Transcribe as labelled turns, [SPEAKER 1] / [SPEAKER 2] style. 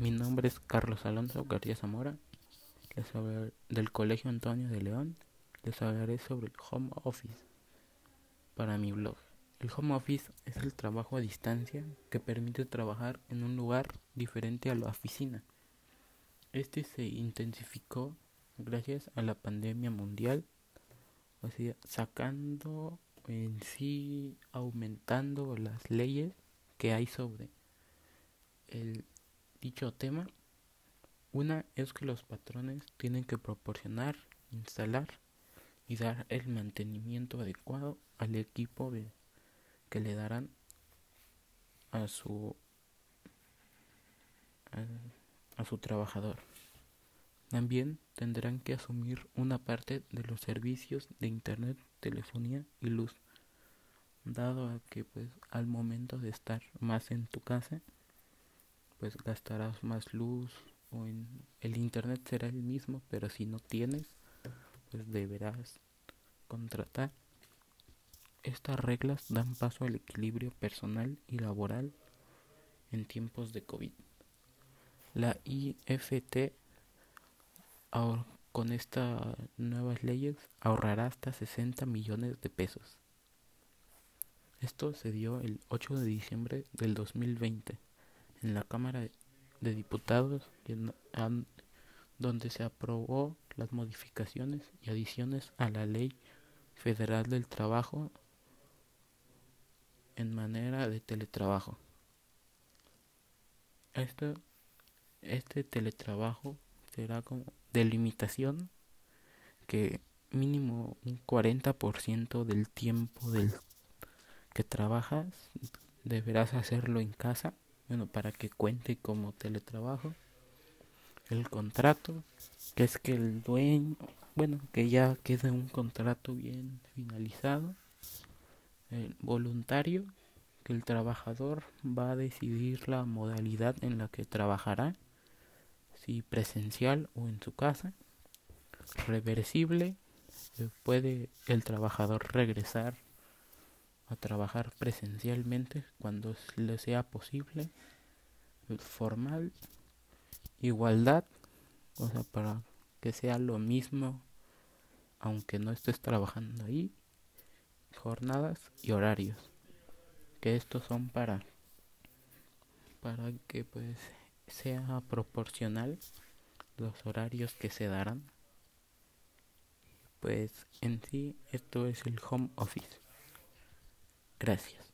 [SPEAKER 1] Mi nombre es Carlos Alonso García Zamora, les hablaré del Colegio Antonio de León. Les hablaré sobre el home office para mi blog. El home office es el trabajo a distancia que permite trabajar en un lugar diferente a la oficina. Este se intensificó gracias a la pandemia mundial, o sea, sacando en sí, aumentando las leyes que hay sobre el dicho tema. Una es que los patrones tienen que proporcionar, instalar y dar el mantenimiento adecuado al equipo que le darán a su a su trabajador. También tendrán que asumir una parte de los servicios de internet, telefonía y luz, dado a que pues al momento de estar más en tu casa pues gastarás más luz o en el internet será el mismo, pero si no tienes, pues deberás contratar. Estas reglas dan paso al equilibrio personal y laboral en tiempos de COVID. La IFT con estas nuevas leyes ahorrará hasta 60 millones de pesos. Esto se dio el 8 de diciembre del 2020 en la Cámara de Diputados donde se aprobó las modificaciones y adiciones a la Ley Federal del Trabajo en manera de teletrabajo. Este, este teletrabajo será como delimitación que mínimo un 40% del tiempo del que trabajas deberás hacerlo en casa bueno, para que cuente como teletrabajo. El contrato, que es que el dueño, bueno, que ya quede un contrato bien finalizado. Voluntario, que el trabajador va a decidir la modalidad en la que trabajará, si presencial o en su casa. Reversible, puede el trabajador regresar a trabajar presencialmente cuando le sea posible, formal, igualdad, o sea, para que sea lo mismo aunque no estés trabajando ahí, jornadas y horarios, que estos son para para que pues sea proporcional los horarios que se darán. Pues en sí esto es el home office. Gracias.